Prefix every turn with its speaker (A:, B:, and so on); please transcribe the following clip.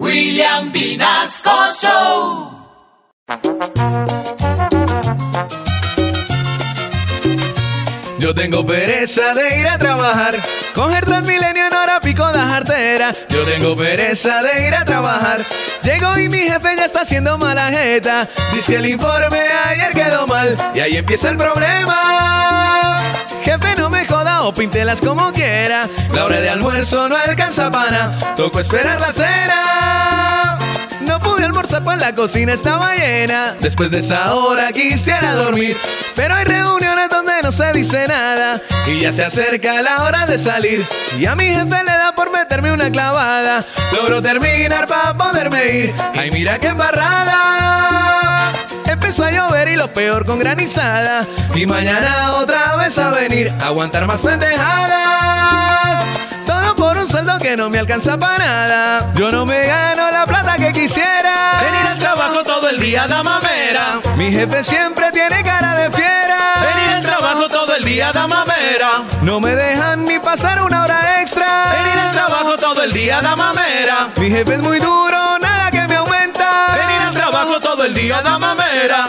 A: William Vinasco Show.
B: Yo tengo pereza de ir a trabajar, coger Transmilenio en hora pico de jartera. Yo tengo pereza de ir a trabajar. Llego y mi jefe ya está haciendo mala jeta. Dice que el informe ayer quedó mal y ahí empieza el problema. Jefe, no me joda o píntelas como quiera. La hora de almuerzo no alcanza para, toco esperar la cena. No pude almorzar pues la cocina estaba llena. Después de esa hora quisiera dormir. Pero hay reuniones donde no se dice nada. Y ya se acerca la hora de salir. Y a mi jefe le da por meterme una clavada. Logro terminar para poderme ir. Ay, mira qué embarrada. Empezó a llover y lo peor con granizada. Y mañana otra vez a venir. a Aguantar más pendejadas. Que no me alcanza para nada. Yo no me gano la plata que quisiera.
C: Venir al trabajo todo el día da mamera.
B: Mi jefe siempre tiene cara de fiera.
C: Venir al trabajo todo el día da mamera.
B: No me dejan ni pasar una hora extra.
C: Venir al trabajo todo el día da mamera.
B: Mi jefe es muy duro, nada que me aumenta.
C: Venir al trabajo todo el día da mamera.